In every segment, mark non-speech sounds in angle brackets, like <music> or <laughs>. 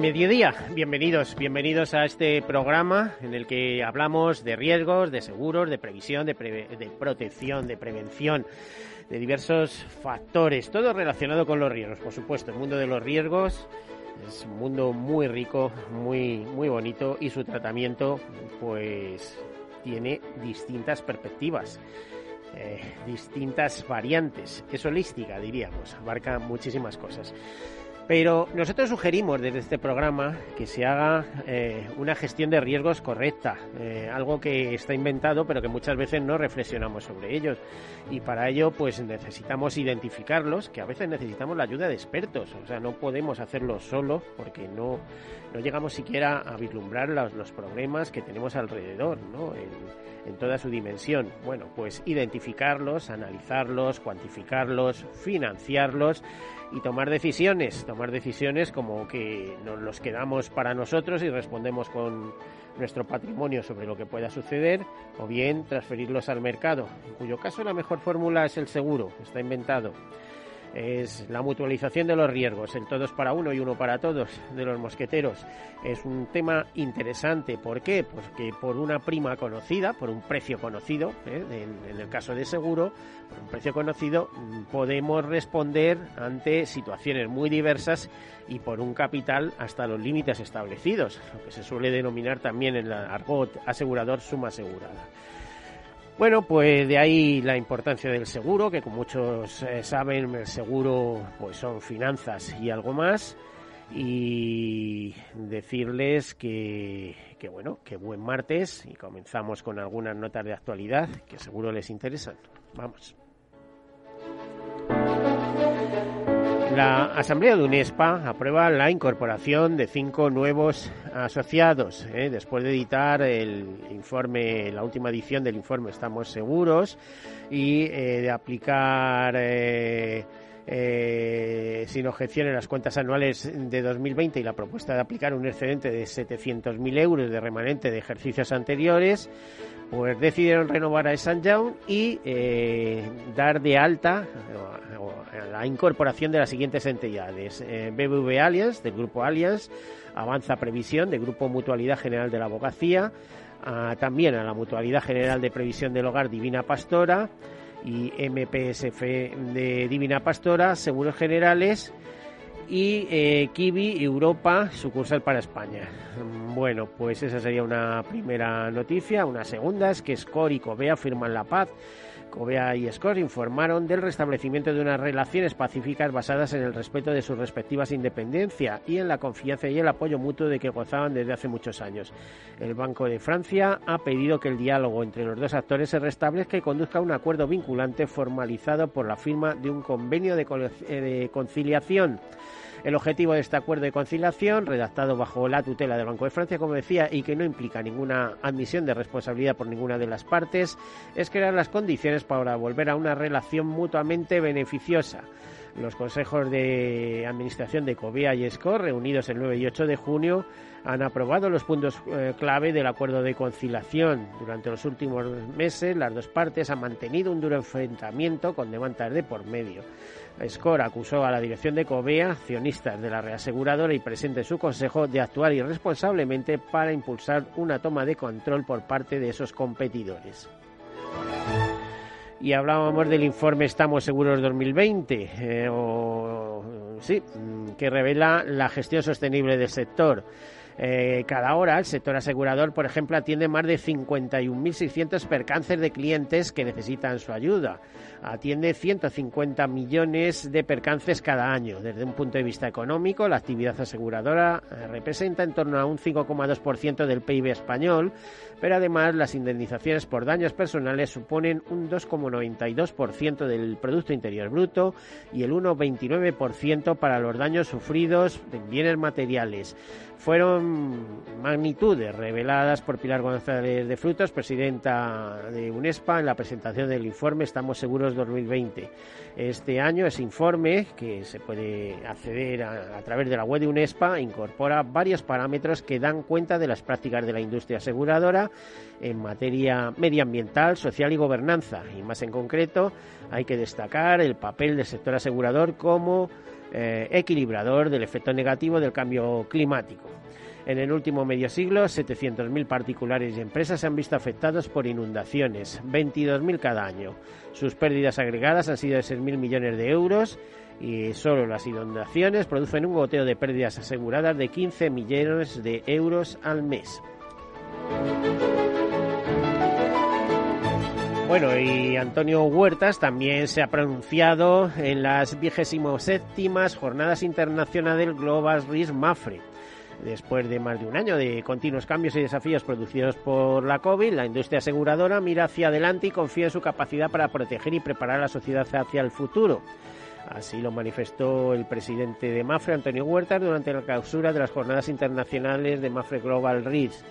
Mediodía. Bienvenidos, bienvenidos a este programa en el que hablamos de riesgos, de seguros, de previsión, de, protección, de prevención, de diversos factores, todo relacionado con los riesgos, por supuesto. El mundo de los riesgos es un mundo muy rico, muy, muy bonito y su tratamiento, pues, tiene distintas perspectivas. Eh, distintas variantes, es holística diríamos, abarca muchísimas cosas. Pero nosotros sugerimos desde este programa que se haga eh, una gestión de riesgos correcta, eh, algo que está inventado pero que muchas veces no reflexionamos sobre ellos. Y para ello pues necesitamos identificarlos, que a veces necesitamos la ayuda de expertos, o sea, no podemos hacerlo solo porque no, no llegamos siquiera a vislumbrar los, los problemas que tenemos alrededor, ¿no? En toda su dimensión. Bueno, pues identificarlos, analizarlos, cuantificarlos, financiarlos y tomar decisiones, tomar decisiones como que nos los quedamos para nosotros y respondemos con nuestro patrimonio sobre lo que pueda suceder, o bien transferirlos al mercado, en cuyo caso la mejor fórmula es el seguro, está inventado es la mutualización de los riesgos, el todos para uno y uno para todos de los mosqueteros. Es un tema interesante. ¿Por qué? Porque por una prima conocida, por un precio conocido, ¿eh? en, en, el caso de seguro, por un precio conocido, podemos responder ante situaciones muy diversas y por un capital hasta los límites establecidos, lo que se suele denominar también en la argot asegurador suma asegurada. Bueno, pues de ahí la importancia del seguro, que como muchos eh, saben, el seguro pues son finanzas y algo más. Y decirles que, que bueno, que buen martes y comenzamos con algunas notas de actualidad que seguro les interesan. Vamos. La Asamblea de UNESPA aprueba la incorporación de cinco nuevos asociados. ¿eh? Después de editar el informe, la última edición del informe Estamos Seguros y eh, de aplicar eh, sin objeciones las cuentas anuales de 2020 y la propuesta de aplicar un excedente de 700.000 euros de remanente de ejercicios anteriores, pues decidieron renovar a San Young y dar de alta la incorporación de las siguientes entidades. Eh, BBV del Grupo Allianz, Avanza Previsión, del Grupo Mutualidad General de la Abogacía, también a la Mutualidad General de Previsión del Hogar Divina Pastora, y MPSF de Divina Pastora, Seguros Generales y eh, Kiwi Europa, sucursal para España. Bueno, pues esa sería una primera noticia. Una segunda es que Score y Covea firman la paz Covea y Scott informaron del restablecimiento de unas relaciones pacíficas basadas en el respeto de sus respectivas independencias y en la confianza y el apoyo mutuo de que gozaban desde hace muchos años. El Banco de Francia ha pedido que el diálogo entre los dos actores se restablezca y conduzca a un acuerdo vinculante formalizado por la firma de un convenio de eh, conciliación. El objetivo de este acuerdo de conciliación, redactado bajo la tutela del Banco de Francia, como decía, y que no implica ninguna admisión de responsabilidad por ninguna de las partes, es crear las condiciones para volver a una relación mutuamente beneficiosa. Los consejos de administración de COBEA y SCOR, reunidos el 9 y 8 de junio, han aprobado los puntos eh, clave del acuerdo de conciliación. Durante los últimos meses, las dos partes han mantenido un duro enfrentamiento con demandas de por medio. SCOR acusó a la dirección de COBEA, accionistas de la reaseguradora y presente en su consejo, de actuar irresponsablemente para impulsar una toma de control por parte de esos competidores y hablábamos del informe Estamos Seguros 2020 eh, sí, que revela la gestión sostenible del sector. Eh, cada hora el sector asegurador, por ejemplo, atiende más de 51.600 percances de clientes que necesitan su ayuda. Atiende 150 millones de percances cada año. Desde un punto de vista económico, la actividad aseguradora eh, representa en torno a un 5,2% del PIB español, pero además las indemnizaciones por daños personales suponen un 2,92% del Producto Interior Bruto y el 1,29% para los daños sufridos en bienes materiales fueron magnitudes reveladas por Pilar González de Frutos, presidenta de UNESPA, en la presentación del informe Estamos Seguros 2020. Este año ese informe, que se puede acceder a, través de la web de UNESPA, incorpora varios parámetros que dan cuenta de las prácticas de la industria aseguradora en materia medioambiental, social y gobernanza. Y más en concreto, hay que destacar el papel del sector asegurador como eh, equilibrador del efecto negativo del cambio climático. En el último medio siglo, 700.000 particulares y empresas se han visto afectados por inundaciones, 22.000 cada año. Sus pérdidas agregadas han sido de 6.000 millones de euros y solo las inundaciones producen un goteo de pérdidas aseguradas de 15 millones de euros al mes. Bueno, y Antonio Huertas también se ha pronunciado en las vigésimo séptimas Jornadas Internacionales Global Risk Mafre. Después de más de un año de continuos cambios y desafíos producidos por la COVID, la industria aseguradora mira hacia adelante y confía en su capacidad para proteger y preparar a la sociedad hacia el futuro. Así lo manifestó el presidente de Mafre, Antonio Huertas, durante la clausura de las Jornadas Internacionales de Mafre Global Risk.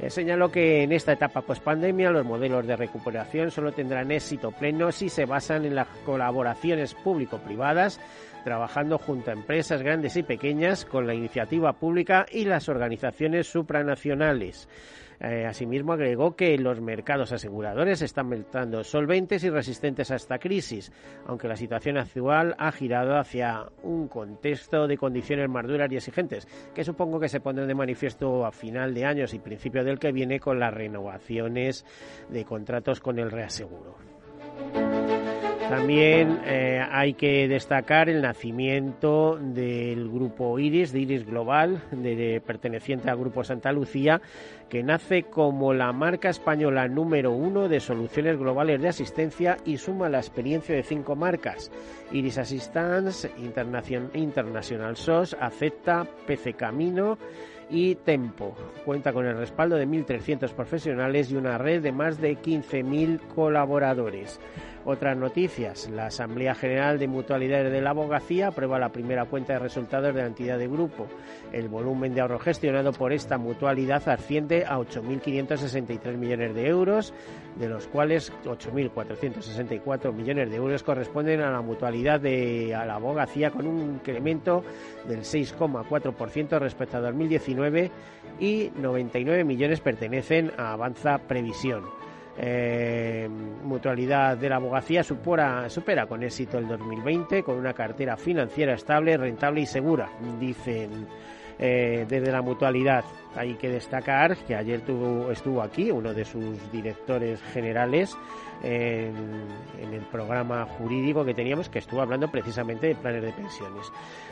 Eh, señaló que en esta etapa post-pandemia los modelos de recuperación solo tendrán éxito pleno si se basan en las colaboraciones público-privadas, trabajando junto a empresas grandes y pequeñas con la iniciativa pública y las organizaciones supranacionales. Eh, asimismo, agregó que los mercados aseguradores están mostrando solventes y resistentes a esta crisis, aunque la situación actual ha girado hacia un contexto de condiciones más duras y exigentes, que supongo que se pondrán de manifiesto a final de años y principio del que viene con las renovaciones de contratos con el reaseguro. También eh, hay que destacar el nacimiento del grupo Iris, de Iris Global, de, perteneciente al grupo Santa Lucía, que nace como la marca española número uno de soluciones globales de asistencia y suma la experiencia de cinco marcas. Iris Assistance, International SOS, Acepta, PC Camino, y Tempo. Cuenta con el respaldo de 1.300 profesionales y una red de más de 15.000 colaboradores. Otras noticias. La Asamblea General de Mutualidades de la Abogacía aprueba la primera cuenta de resultados de la entidad de grupo. El volumen de ahorro gestionado por esta mutualidad asciende a 8.563 millones de euros, de los cuales 8.464 millones de euros corresponden a la mutualidad de la abogacía con un incremento del 6,4% respecto a 2019 y 99 millones pertenecen a Avanza Previsión eh, mutualidad de la abogacía supera, supera con éxito el 2020 con una cartera financiera estable, rentable y segura, dicen eh, desde la mutualidad. Hay que destacar que ayer tuvo, estuvo aquí uno de sus directores generales en, el programa jurídico que teníamos que estuvo hablando precisamente de planes de pensiones.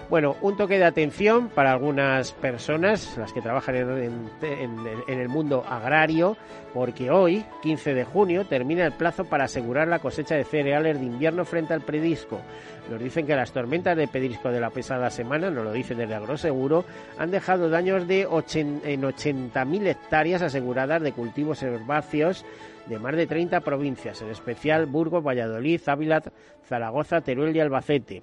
Bueno, un toque de atención para algunas personas, las que trabajan en, el mundo agrario, porque hoy, 15 de junio, termina el plazo para asegurar la cosecha de cereales de invierno frente al predisco. Nos dicen que las tormentas de pedrisco de la pesada semana, nos lo dicen desde Agroseguro, han dejado daños de en 80.000 hectáreas aseguradas de cultivos herbáceos de más de 30 provincias, en especial Burgos, Valladolid, Ávila, Zaragoza, Teruel y Albacete.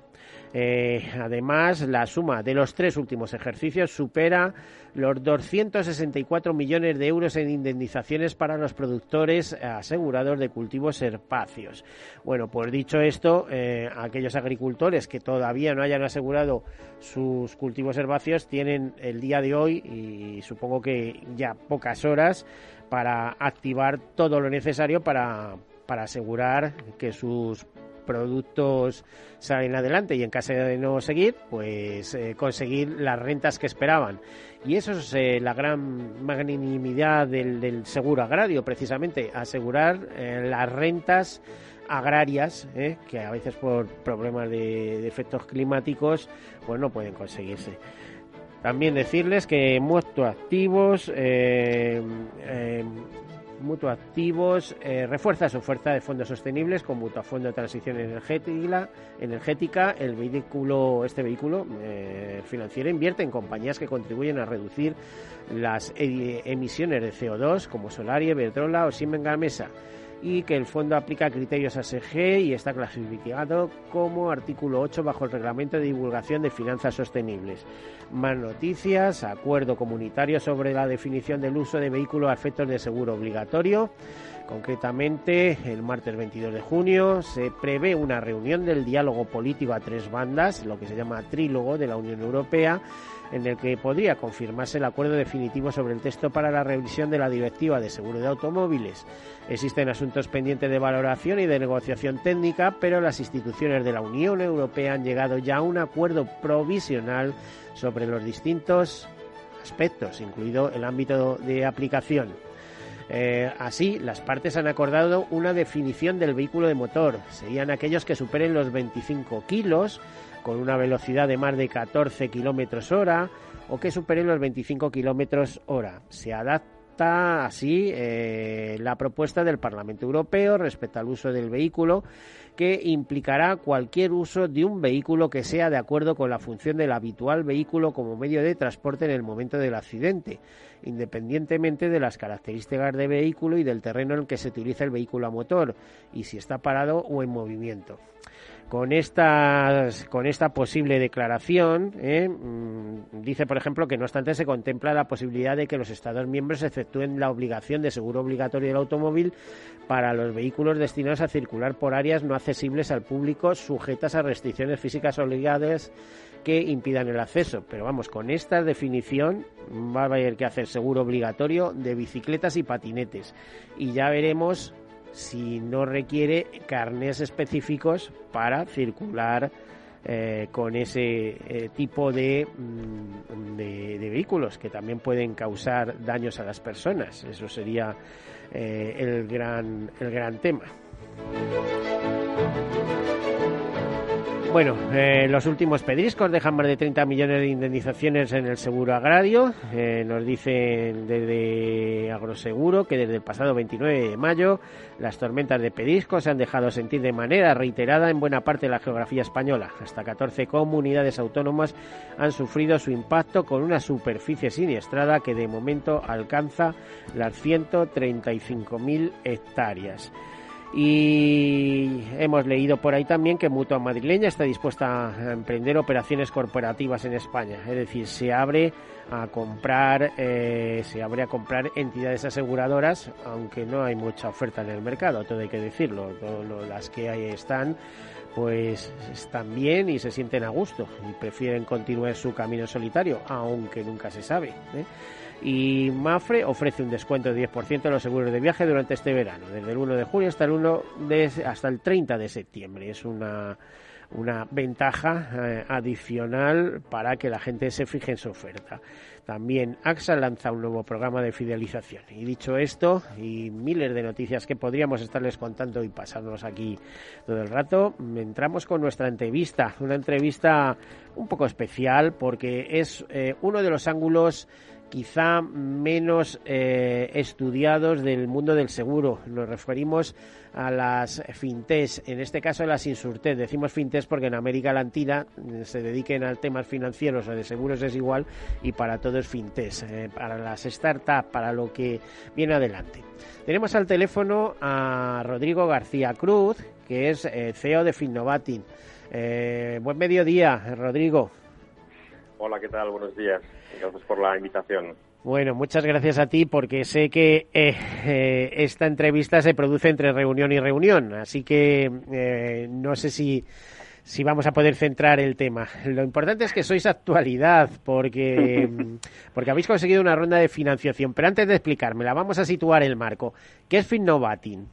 Eh, además, la suma de los tres últimos ejercicios supera los 264 millones de euros en indemnizaciones para los productores asegurados de cultivos herbáceos. Bueno, pues dicho esto, eh, aquellos agricultores que todavía no hayan asegurado sus cultivos herbáceos tienen el día de hoy y supongo que ya pocas horas para activar todo lo necesario para, para asegurar que sus productos salen adelante y en caso de no seguir, pues eh, conseguir las rentas que esperaban. Y eso es eh, la gran magnanimidad del, seguro agrario, precisamente, asegurar eh, las rentas agrarias, que a veces por problemas de, efectos climáticos pues no pueden conseguirse. También decirles que Mutuactivos eh, eh, Mutuactivos eh, refuerza su oferta de fondos sostenibles con Mutuafondo de Transición Energética, el vehículo, este vehículo eh, financiero invierte en compañías que contribuyen a reducir las emisiones de CO2 como Solaria, Iberdrola o Siemens Gamesa y que el fondo aplica criterios ASG y está clasificado como artículo 8 bajo el Reglamento de Divulgación de Finanzas Sostenibles. Más noticias, acuerdo comunitario sobre la definición del uso de vehículos a efectos de seguro obligatorio. Concretamente, el martes 22 de junio se prevé una reunión del diálogo político a tres bandas, lo que se llama trílogo de la Unión Europea, en el que podría confirmarse el acuerdo definitivo sobre el texto para la revisión de la Directiva de Seguro de Automóviles. Existen asuntos pendientes de valoración y de negociación técnica, pero las instituciones de la Unión Europea han llegado ya a un acuerdo provisional sobre los distintos aspectos, incluido el ámbito de aplicación. Eh, así, las partes han acordado una definición del vehículo de motor. Serían aquellos que superen los 25 kilos, con una velocidad de más de 14 kilómetros hora, o que superen los 25 kilómetros hora. Se adapta así eh, la propuesta del Parlamento Europeo respecto al uso del vehículo que implicará cualquier uso de un vehículo que sea de acuerdo con la función del habitual vehículo como medio de transporte en el momento del accidente, independientemente de las características del vehículo y del terreno en el que se utiliza el vehículo a motor y si está parado o en movimiento con con esta posible declaración, ¿eh? mm, dice, por ejemplo, que no obstante se contempla la posibilidad de que los Estados miembros efectúen la obligación de seguro obligatorio del automóvil para los vehículos destinados a circular por áreas no accesibles al público sujetas a restricciones físicas obligadas que impidan el acceso. Pero vamos, con esta definición va a haber que hacer seguro obligatorio de bicicletas y patinetes. Y ya veremos si no requiere carnes específicos para circular eh, con ese eh, tipo de, mm, de, de, vehículos que también pueden causar daños a las personas. Eso sería eh, el, gran, el gran tema. Bueno, eh, los últimos pedriscos dejan más de 30 millones de indemnizaciones en el seguro agrario. Eh, nos dicen desde Agroseguro que desde el pasado 29 de mayo las tormentas de pedriscos se han dejado sentir de manera reiterada en buena parte de la geografía española. Hasta 14 comunidades autónomas han sufrido su impacto con una superficie siniestrada que de momento alcanza las 135.000 hectáreas. Y hemos leído por ahí también que Mutua Madrileña está dispuesta a emprender operaciones corporativas en España. Es decir, se abre a comprar, eh, se abre a comprar entidades aseguradoras, aunque no hay mucha oferta en el mercado, todo hay que decirlo. las que ahí están, pues están bien y se sienten a gusto y prefieren continuar su camino solitario, aunque nunca se sabe. ¿eh? Y Mafre ofrece un descuento de 10% de los seguros de viaje durante este verano, desde el 1 de junio hasta el 1 de, hasta el 30 de septiembre. Es una una ventaja eh, adicional para que la gente se fije en su oferta. También AXA lanza un nuevo programa de fidelización. Y dicho esto, y miles de noticias que podríamos estarles contando y pasarnos aquí todo el rato, entramos con nuestra entrevista. Una entrevista un poco especial porque es eh, uno de los ángulos quizá menos eh, estudiados del mundo del seguro. Nos referimos a las fintes, en este caso las insurtech. Decimos fintes porque en América Latina eh, se dediquen a temas financieros o de seguros es igual y para todo es fintes, eh, para las startups, para lo que viene adelante. Tenemos al teléfono a Rodrigo García Cruz, que es CEO de Finnovatin. buen mediodía, Rodrigo. Hola, ¿qué tal? Buenos días. Gracias por la invitación. Bueno, muchas gracias a ti porque sé que eh, eh, esta entrevista se produce entre reunión y reunión, así que eh, no sé si, si vamos a poder centrar el tema. Lo importante es que sois actualidad porque, <laughs> porque habéis conseguido una ronda de financiación, pero antes de explicármela, vamos a situar el marco. ¿Qué es Finnovating?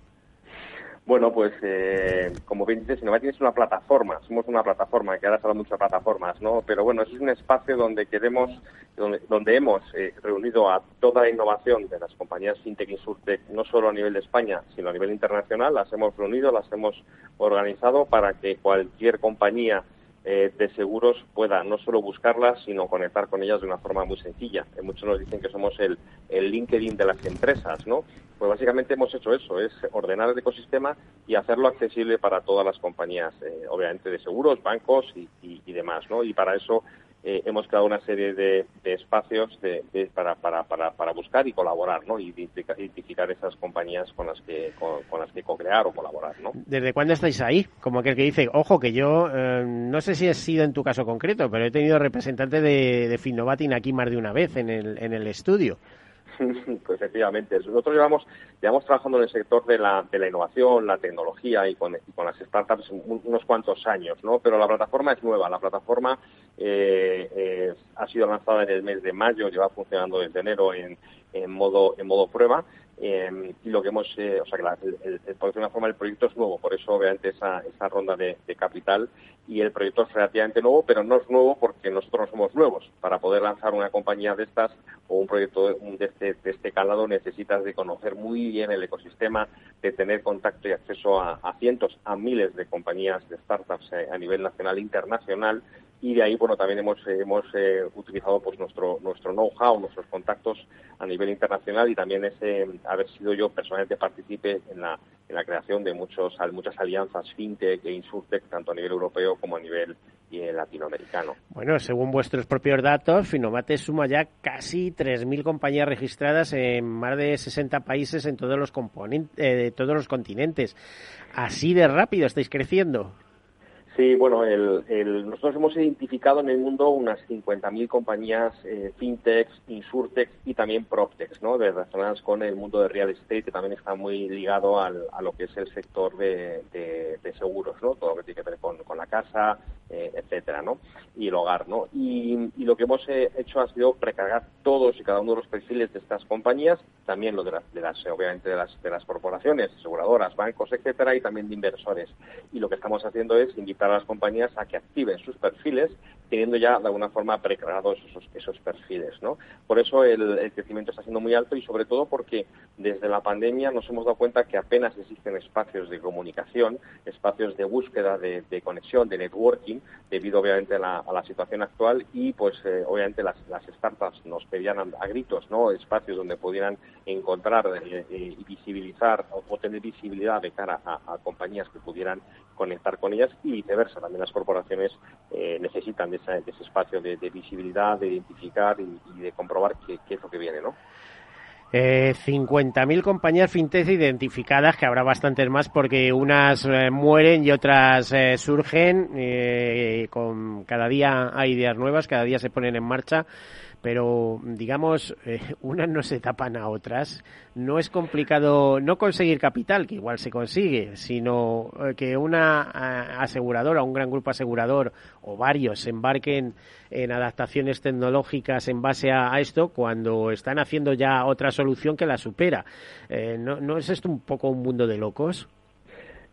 Bueno, pues eh, como bien dices, Innovati es una plataforma, somos una plataforma, que ahora se de plataformas, ¿no? Pero bueno, es un espacio donde queremos, donde, donde hemos eh, reunido a toda la innovación de las compañías FinTech y Insurtech, no solo a nivel de España, sino a nivel internacional, las hemos reunido, las hemos organizado para que cualquier compañía eh, de seguros pueda no solo buscarlas, sino conectar con ellas de una forma muy sencilla. Eh, muchos nos dicen que somos el, el LinkedIn de las empresas, ¿no? Pues básicamente hemos hecho eso, es ordenar el ecosistema y hacerlo accesible para todas las compañías, eh, obviamente de seguros, bancos y, y demás, ¿no? Y para eso eh, hemos creado una serie de, espacios para, para, para, para, buscar y colaborar, ¿no? Y identificar esas compañías con las que con, las que co-crear o colaborar, ¿no? ¿Desde cuándo estáis ahí? Como aquel que dice, ojo, que yo eh, no sé si ha sido en tu caso concreto, pero he tenido representantes de, de Finnovatin aquí más de una vez en el, en el estudio. <laughs> Pues efectivamente, nosotros llevamos, llevamos trabajando en el sector de la, de la innovación, la tecnología y con, con las startups unos cuantos años, ¿no? Pero la plataforma es nueva, la plataforma eh, ha sido lanzada en el mes de mayo, lleva funcionando desde enero en, en modo, en modo prueba eh, y lo que hemos, eh, o sea, la, por una forma el proyecto es nuevo, por eso obviamente esa, esa ronda de, de, capital y el proyecto es relativamente nuevo, pero no es nuevo porque nosotros no somos nuevos. Para poder lanzar una compañía de estas o un proyecto de, de, este, de este calado necesitas de conocer muy bien el ecosistema, de tener contacto y acceso a, a cientos, a miles de compañías de startups eh, a nivel nacional e internacional y de ahí bueno también hemos hemos eh, utilizado pues nuestro nuestro know-how nuestros contactos a nivel internacional y también ese haber sido yo personalmente participe en la en la creación de muchos muchas alianzas fintech e insurtech tanto a nivel europeo como a nivel eh, latinoamericano. Bueno, según vuestros propios datos, Finomate suma ya casi 3.000 compañías registradas en más de 60 países en todos los componentes, eh, todos los continentes. Así de rápido estáis creciendo. Sí, bueno, nosotros hemos identificado en el mundo unas 50.000 compañías eh, fintechs, insurtechs y también proptechs, ¿no? De, relacionadas con el mundo de real estate, que también está muy ligado a lo que es el sector de, seguros, ¿no? Todo lo que tiene que ver con, la casa, eh, etcétera, ¿no? Y el hogar, ¿no? Y, lo que hemos eh, hecho ha sido precargar todos y cada uno de los perfiles de estas compañías, también lo de las, de las obviamente de las, de las corporaciones, aseguradoras, bancos, etcétera, y también de inversores. Y lo que estamos haciendo es invitar a las compañías a que activen sus perfiles teniendo ya de alguna forma precargados esos, esos perfiles. ¿no? Por eso el, crecimiento está siendo muy alto y sobre todo porque desde la pandemia nos hemos dado cuenta que apenas existen espacios de comunicación, espacios de búsqueda, de, conexión, de networking, debido obviamente a la, situación actual y pues eh, obviamente las, las, startups nos pedían a, gritos ¿no? espacios donde pudieran encontrar eh, eh, y visibilizar o, tener visibilidad de cara a compañías que pudieran conectar con ellas y viceversa. También las corporaciones eh, necesitan de, esa, de, ese espacio de, visibilidad, de identificar y, de comprobar qué, qué, es lo que viene, ¿no? Eh, 50.000 compañías fintech identificadas, que habrá bastantes más porque unas eh, mueren y otras eh, surgen. Eh, con cada día hay ideas nuevas, cada día se ponen en marcha pero digamos, eh, <laughs> unas no se tapan a otras. No es complicado no conseguir capital, que igual se consigue, sino eh, que una aseguradora, un gran grupo asegurador o varios se embarquen en adaptaciones tecnológicas en base a, a esto cuando están haciendo ya otra solución que la supera. Eh, ¿no, ¿No es esto un poco un mundo de locos?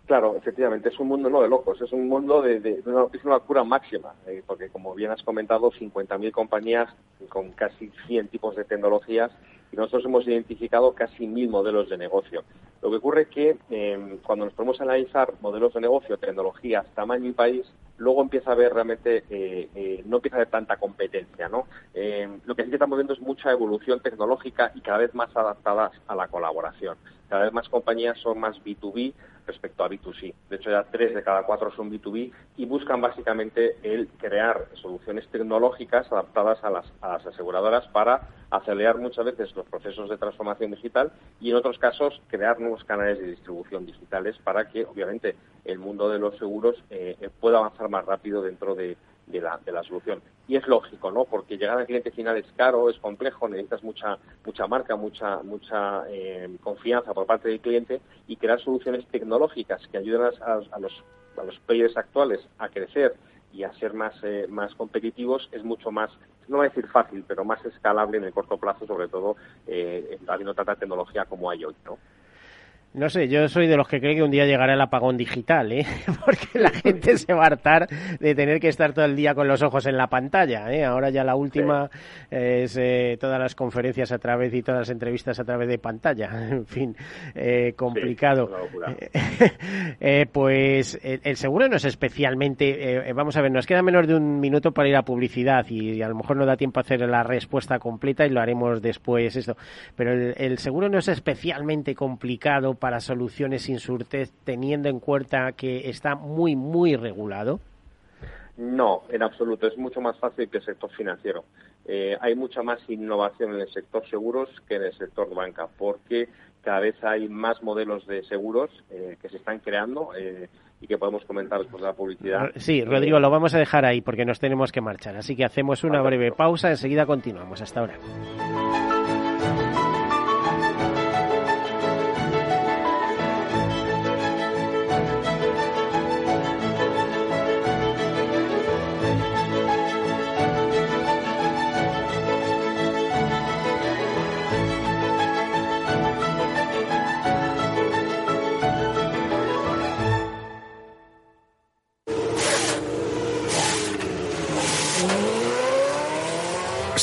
Claro, efectivamente, es un mundo no de locos, es un mundo de, una, es una locura máxima, eh, porque como bien has comentado, 50.000 compañías con casi 100 tipos de tecnologías y nosotros hemos identificado casi mil modelos de negocio. Lo que ocurre es que eh, cuando nos ponemos a analizar modelos de negocio, tecnologías, tamaño y país, luego empieza a haber realmente, eh, eh, no empieza a haber tanta competencia, ¿no? Eh, lo que sí que estamos viendo es mucha evolución tecnológica y cada vez más adaptadas a la colaboración. Cada vez más compañías son más B2B respecto a B2C. De hecho, ya tres de cada cuatro son B2B y buscan básicamente el crear soluciones tecnológicas adaptadas a las, a las aseguradoras para acelerar muchas veces los procesos de transformación digital y en otros casos crear nuevos canales de distribución digitales para que, obviamente, el mundo de los seguros eh, pueda avanzar más rápido dentro de, de la, de la solución. Y es lógico, ¿no? Porque llegar al cliente final es caro, es complejo, necesitas mucha, mucha marca, mucha, mucha eh, confianza por parte del cliente y crear soluciones tecnológicas que ayuden a, los, a los players actuales a crecer y a ser más, eh, más competitivos es mucho más, no voy a decir fácil, pero más escalable en el corto plazo, sobre todo eh, habiendo tanta tecnología como hay hoy, ¿no? No sé, yo soy de los que cree que un día llegará el apagón digital, ¿eh? <laughs> porque la gente se va a hartar de tener que estar todo el día con los ojos en la pantalla. ¿eh? Ahora ya la última es eh, todas las conferencias a través y todas las entrevistas a través de pantalla. <laughs> En fin, eh, complicado. <laughs> Eh, pues el, seguro no es especialmente. vamos a ver, nos queda menos de un minuto para ir a publicidad y, a lo mejor no da tiempo a hacer la respuesta completa y lo haremos después. Esto, pero el, el seguro no es especialmente complicado para soluciones insurtes teniendo en cuenta que está muy, muy regulado? No, en absoluto. Es mucho más fácil que el sector financiero. Eh, hay mucha más innovación en el sector seguros que en el sector banca, porque cada vez hay más modelos de seguros eh, que se están creando eh, y que podemos comentar después de la publicidad. Sí, Rodrigo, lo vamos a dejar ahí porque nos tenemos que marchar. Así que hacemos una breve pausa, enseguida continuamos. Hasta ahora.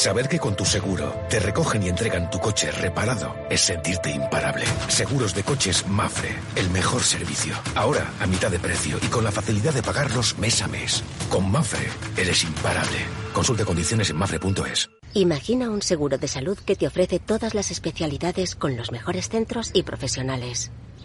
Saber que con tu seguro te recogen y entregan tu coche reparado es sentirte imparable. Seguros de coches Mafre, el mejor servicio. Ahora a mitad de precio y con la facilidad de pagarlos mes a mes. Con Mafre eres imparable. Consulte condiciones en mafre.es. Imagina un seguro de salud que te ofrece todas las especialidades con los mejores centros y profesionales.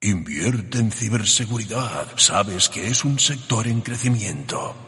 Invierte en ciberseguridad. Sabes que es un sector en crecimiento.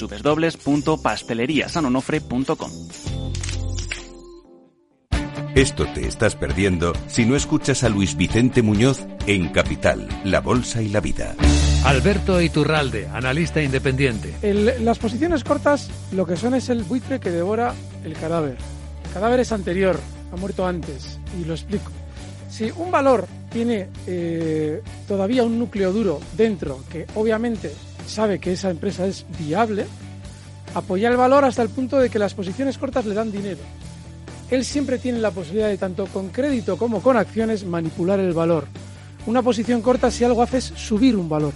www.pasteleriasanonofre.com. Esto te estás perdiendo si no escuchas a Luis Vicente Muñoz en Capital, La Bolsa y la Vida. Alberto Iturralde, analista independiente. las posiciones cortas lo que son es el buitre que devora el cadáver. El cadáver es anterior, ha muerto antes, y lo explico. Si un valor tiene eh, todavía un núcleo duro dentro, que obviamente sabe que esa empresa es viable, apoya el valor hasta el punto de que las posiciones cortas le dan dinero. Él siempre tiene la posibilidad de, tanto con crédito como con acciones, manipular el valor. una posición corta si algo haces subir un valor.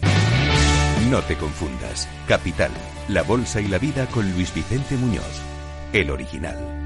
No te confundas. Capital, la bolsa y la vida con Luis Vicente Muñoz, el original.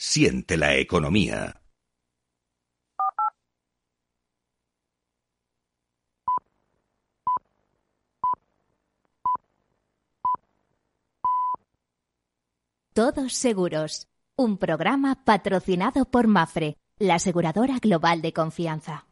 Siente la economía. Todos Seguros, un programa patrocinado por Mafre, la aseguradora global de confianza.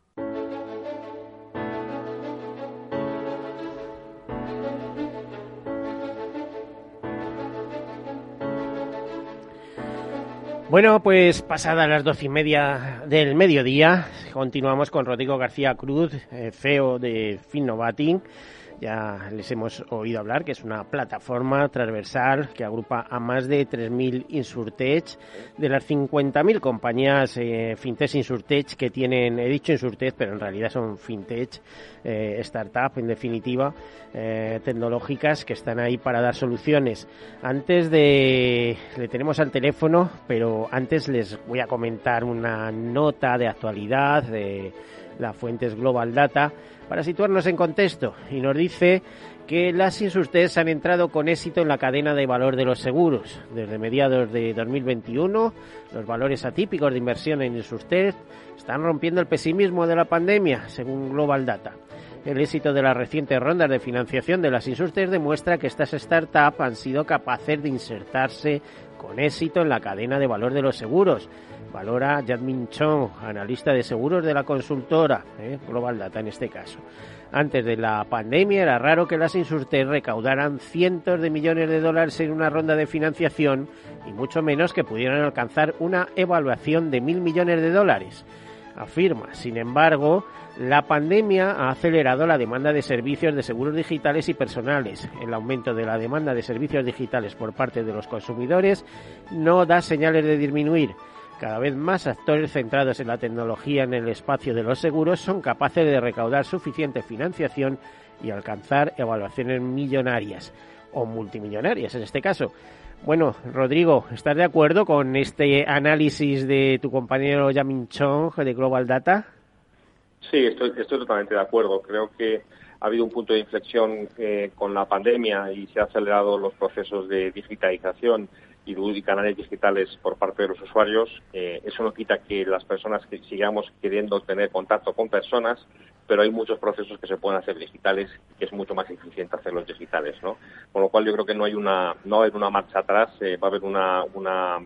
Bueno, pues pasadas las doce y media del mediodía, continuamos con Rodrigo García Cruz, eh, CEO de Finnovating ya les hemos oído hablar que es una plataforma transversal que agrupa a más de 3.000 Insurtech. De las 50.000 compañías eh, fintech Insurtech que tienen, he dicho Insurtech, pero en realidad son fintech, eh, startup en definitiva, eh, tecnológicas que están ahí para dar soluciones. Antes de, le tenemos al teléfono, pero antes les voy a comentar una nota de actualidad de la Fuentes Global Data para situarnos en contexto y nos dice que las Insurtech han entrado con éxito en la cadena de valor de los seguros. Desde mediados de 2021, los valores atípicos de inversión en Insurtech están rompiendo el pesimismo de la pandemia, según Global Data. El éxito de las recientes rondas de financiación de las Insurtech demuestra que estas startups han sido capaces de insertarse con éxito en la cadena de valor de los seguros, valora Yadmin Chong, analista de seguros de la consultora, ¿eh? Global Data en este caso. Antes de la pandemia era raro que las Insurtech recaudaran cientos de millones de dólares en una ronda de financiación y mucho menos que pudieran alcanzar una evaluación de mil millones de dólares. Afirma, sin embargo, la pandemia ha acelerado la demanda de servicios de seguros digitales y personales. El aumento de la demanda de servicios digitales por parte de los consumidores no da señales de disminuir. Cada vez más actores centrados en la tecnología en el espacio de los seguros son capaces de recaudar suficiente financiación y alcanzar evaluaciones millonarias o multimillonarias en este caso. Bueno, Rodrigo, ¿estás de acuerdo con este análisis de tu compañero Yamin Chong de Global Data? Sí, estoy, estoy totalmente de acuerdo. Creo que ha habido un punto de inflexión eh, con la pandemia y se han acelerado los procesos de digitalización y, canales digitales por parte de los usuarios. Eh, eso no quita que las personas que sigamos queriendo tener contacto con personas, pero hay muchos procesos que se pueden hacer digitales y que es mucho más eficiente hacerlos digitales, ¿no? Con lo cual yo creo que no hay una no va a haber una marcha atrás, eh, va a haber una, una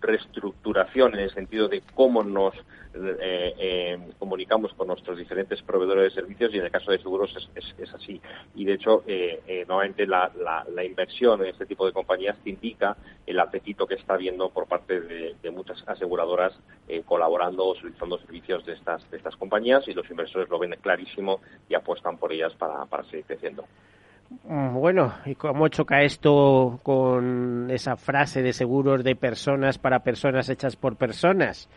reestructuración en el sentido de cómo nos eh, eh, comunicamos con nuestros diferentes proveedores de servicios y en el caso de seguros es, así. Y de hecho, eh, eh nuevamente la, inversión en este tipo de compañías te indica el apetito que está habiendo por parte de, muchas aseguradoras colaborando o solicitando servicios de estas, de estas compañías y los inversores lo ven clarísimo y apuestan por ellas para, para seguir creciendo. Mm, bueno, ¿y cómo choca esto con esa frase de seguros de personas para personas hechas por personas?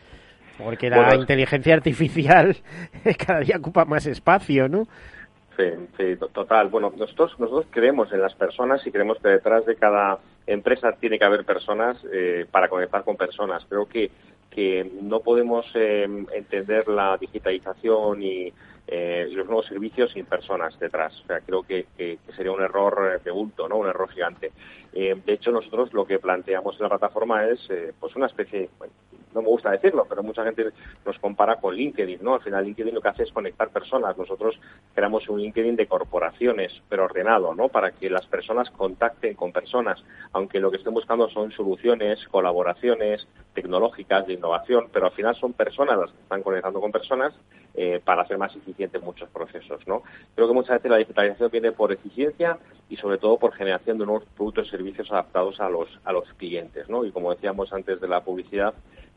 Porque la inteligencia artificial <laughs> cada día ocupa más espacio, ¿no? Sí, sí, total. Bueno, nosotros, nosotros creemos en las personas y creemos que detrás de cada empresa tiene que haber personas eh, para conectar con personas. Creo que, que no podemos eh, entender la digitalización y eh, los nuevos servicios sin personas detrás. O sea, creo que, sería un error de bulto, ¿no? Un error gigante. Eh, de hecho, nosotros lo que planteamos en la plataforma es, eh, pues, una especie, no me gusta decirlo, pero mucha gente nos compara con LinkedIn, ¿no? Al final, LinkedIn lo que hace es conectar personas. Nosotros creamos un LinkedIn de corporaciones, pero ordenado, ¿no? Para que las personas contacten con personas, aunque lo que estén buscando son soluciones, colaboraciones tecnológicas de innovación, pero al final son personas las que están conectando con personas eh, para hacer más eficientes muchos procesos. ¿no? Creo que muchas veces la digitalización viene por eficiencia y sobre todo por generación de nuevos productos y adaptados a los, a los clientes. ¿no? Y como decíamos antes de la publicidad,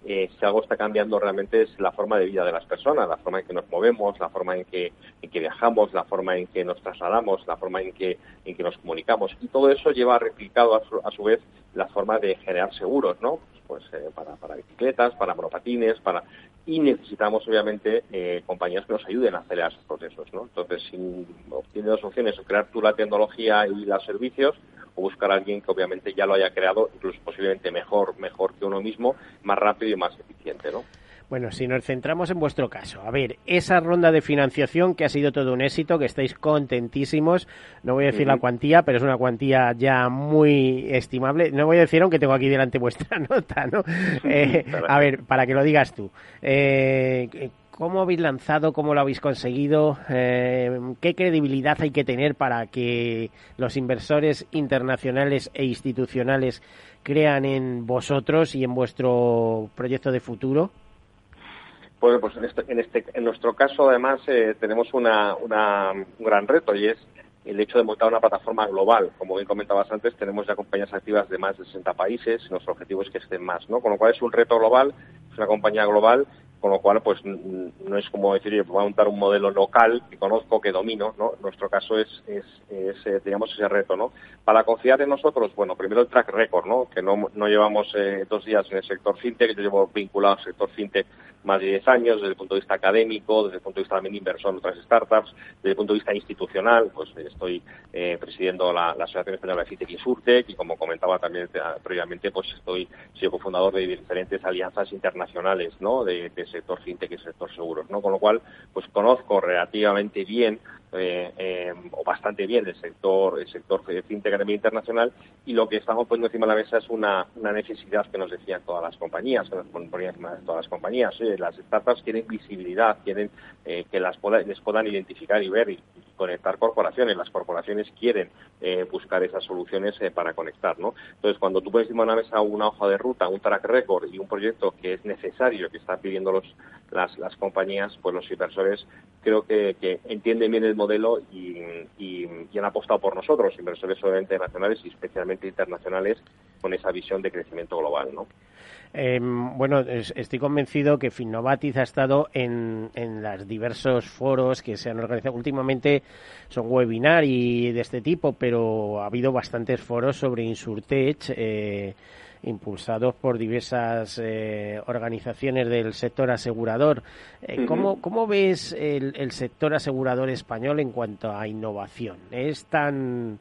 eh, si algo está cambiando realmente es la forma de vida de las personas, la forma en que nos movemos, la forma en que, en que viajamos, la forma en que nos trasladamos, la forma en que, en que nos comunicamos. Y todo eso lleva replicado a su, a su vez la forma de generar seguros, ¿no? Pues eh, para, para bicicletas, para monopatines, para y necesitamos obviamente eh, compañías que nos ayuden a acelerar esos procesos, ¿no? Entonces, si tienes dos opciones, crear tú la tecnología y los servicios o buscar a alguien que obviamente ya lo haya creado, incluso posiblemente mejor, mejor que uno mismo, más rápido y más eficiente, ¿no? Bueno, si nos centramos en vuestro caso, a ver, esa ronda de financiación que ha sido todo un éxito, que estáis contentísimos, no voy a decir la cuantía, pero es una cuantía ya muy estimable. No voy a decir, aunque tengo aquí delante vuestra <laughs> nota, ¿no? <laughs> Eh, a ver, para que lo digas tú. Eh, ¿Cómo habéis lanzado? ¿Cómo lo habéis conseguido? Eh, ¿Qué credibilidad hay que tener para que los inversores internacionales e institucionales crean en vosotros y en vuestro proyecto de futuro? Pues en, este, en, este, en nuestro caso, además, eh, tenemos una, una, un gran reto y es el hecho de montar una plataforma global. Como bien comentabas antes, tenemos ya compañías activas de más de 60 países y nuestro objetivo es que estén más, ¿no? Con lo cual es un reto global, es una compañía global con lo cual pues no es como decir yo voy a montar un modelo local que conozco que domino no nuestro caso es, es, es eh, ese reto no para confiar en nosotros bueno primero el track record no que no, no llevamos eh, dos días en el sector fintech yo llevo vinculado al sector fintech más de 10 años desde el punto de vista académico desde el punto de vista también inversor en otras startups desde el punto de vista institucional pues estoy eh, presidiendo la, Asociación Española de Fintech y Surtech y como comentaba también previamente pues estoy soy cofundador de diferentes alianzas internacionales no de, de sector fintech y sector seguros, ¿no? Con lo cual, pues conozco relativamente bien eh, eh, o bastante bien el sector el sector fintech a internacional y lo que estamos poniendo encima de la mesa es una, una necesidad que nos decían todas las compañías, que nos ponían encima de todas las compañías. las startups quieren visibilidad, quieren eh, que las les puedan identificar y ver y, conectar corporaciones. Las corporaciones quieren eh, buscar esas soluciones para conectar, ¿no? Entonces, cuando tú pones encima de la mesa una hoja de ruta, un track record y un proyecto que es necesario, que están pidiendo los, las, las compañías, pues los inversores creo que, entienden bien el y, y, y, han apostado por nosotros, inversores obviamente nacionales y especialmente internacionales, con esa visión de crecimiento global, ¿no? Eh, bueno, estoy convencido que Finnovatis ha estado en, en los diversos foros que se han organizado. Últimamente son webinar y de este tipo, pero ha habido bastantes foros sobre Insurtech. Eh, impulsados por diversas eh, organizaciones del sector asegurador. Eh, ¿cómo, ¿cómo, ves el, el, sector asegurador español en cuanto a innovación? ¿Es tan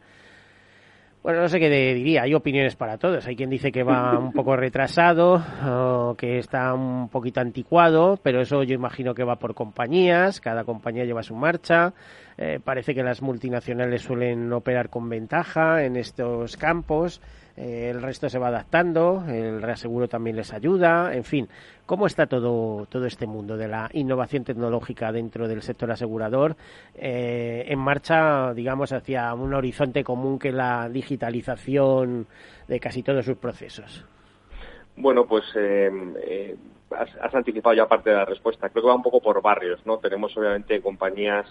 bueno, no sé qué diría, hay opiniones para todos. Hay quien dice que va un <laughs> poco retrasado, o que está un poquito anticuado, pero eso yo imagino que va por compañías, cada compañía lleva su marcha. Eh, parece que las multinacionales suelen operar con ventaja en estos campos. Eh, el resto se va adaptando, el reaseguro también les ayuda, en fin, ¿cómo está todo, todo este mundo de la innovación tecnológica dentro del sector asegurador eh, en marcha, digamos, hacia un horizonte común que la digitalización de casi todos sus procesos? Bueno, pues eh, has, has, anticipado ya parte de la respuesta. Creo que va un poco por barrios, ¿no? Tenemos obviamente compañías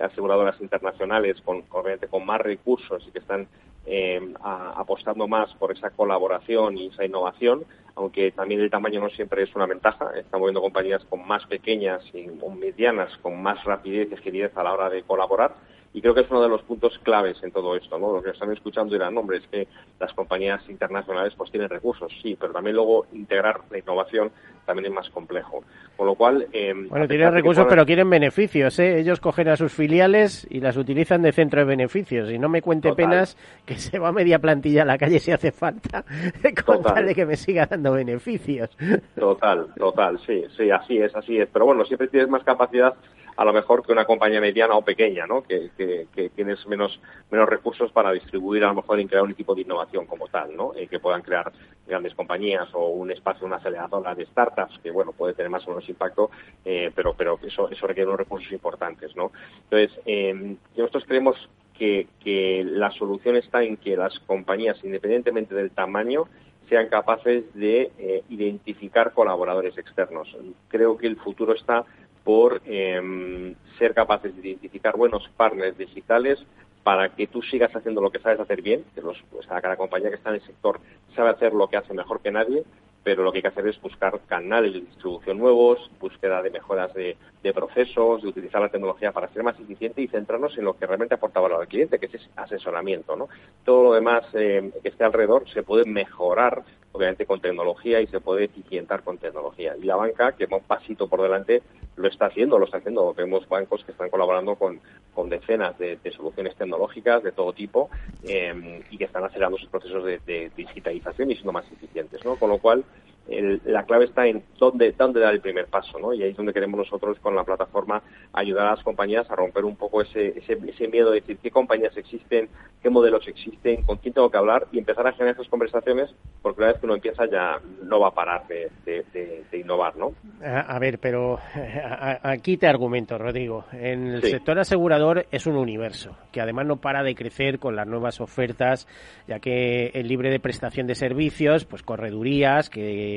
aseguradoras internacionales obviamente con más recursos y que están eh, a, apostando más por esa colaboración y esa innovación, aunque también el tamaño no siempre es una ventaja. Estamos viendo compañías con más pequeñas y medianas, con más rapidez y agilidad a la hora de colaborar y creo que es uno de los puntos claves en todo esto, ¿no? Lo que están escuchando dirán, hombre, es que las compañías internacionales pues tienen recursos, sí, pero también luego integrar la innovación también es más complejo. Con lo cual... Eh, bueno, tienen recursos, pero quieren beneficios, ¿eh? Ellos cogen a sus filiales y las utilizan de centro de beneficios. Y no me cuente Total. penas que se va media plantilla a la calle si hace falta, <laughs> con tal de que me siga dando beneficios. Total, total, sí, sí, así es, así es. Pero bueno, siempre tienes más capacidad a lo mejor que una compañía mediana o pequeña, ¿no? Que, que, que, tienes menos, menos recursos para distribuir a lo mejor y crear un equipo de innovación como tal, ¿no? Eh, que puedan crear grandes compañías o un espacio, una aceleradora de startups que, bueno, puede tener más o menos impacto, eh, pero, pero eso, eso requiere unos recursos importantes, ¿no? Entonces, eh, nosotros creemos que, que la solución está en que las compañías, independientemente del tamaño, sean capaces de eh, identificar colaboradores externos. Creo que el futuro está por eh, ser capaces de identificar buenos partners digitales para que tú sigas haciendo lo que sabes hacer bien, que los, pues, cada compañía que está en el sector sabe hacer lo que hace mejor que nadie, pero lo que hay que hacer es buscar canales de distribución nuevos, búsqueda de mejoras de, procesos, de utilizar la tecnología para ser más eficiente y centrarnos en lo que realmente aporta valor al cliente, que es asesoramiento. ¿no? Todo lo demás eh, que esté alrededor se puede mejorar obviamente con tecnología y se puede eficientar con tecnología. Y la banca, que va un pasito por delante, lo está haciendo, lo está haciendo. Vemos bancos que están colaborando con, con decenas de, soluciones tecnológicas de todo tipo eh, y que están acelerando sus procesos de, de, digitalización y siendo más eficientes. ¿no? Con lo cual, la clave está en dónde, dónde dar el primer paso, ¿no? Y ahí es donde queremos nosotros con la plataforma ayudar a las compañías a romper un poco ese, ese, ese miedo de decir qué compañías existen, qué modelos existen, con quién tengo que hablar y empezar a generar esas conversaciones, porque una vez que uno empieza ya no va a parar de, innovar, ¿no? A, ver, pero <laughs> aquí te argumento, Rodrigo. En el sector asegurador es un universo que además no para de crecer con las nuevas ofertas, ya que el libre de prestación de servicios, pues corredurías que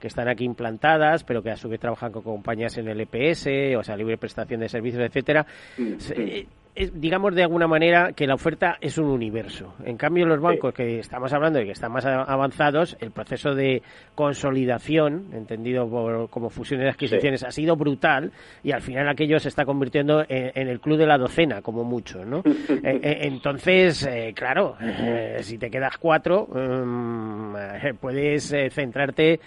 que, están aquí implantadas, pero que a su vez trabajan con compañías en el EPS, o sea, libre prestación de servicios, etcétera. Mm, eh, digamos de alguna manera que la oferta es un universo. En cambio, los bancos que estamos hablando de que están más avanzados, el proceso de consolidación, entendido como fusiones y adquisiciones, ha sido brutal y al final aquello se está convirtiendo en, el club de la docena, como mucho, ¿no? <laughs> Eh, eh, entonces, claro, si te quedas cuatro, mm, puedes centrarte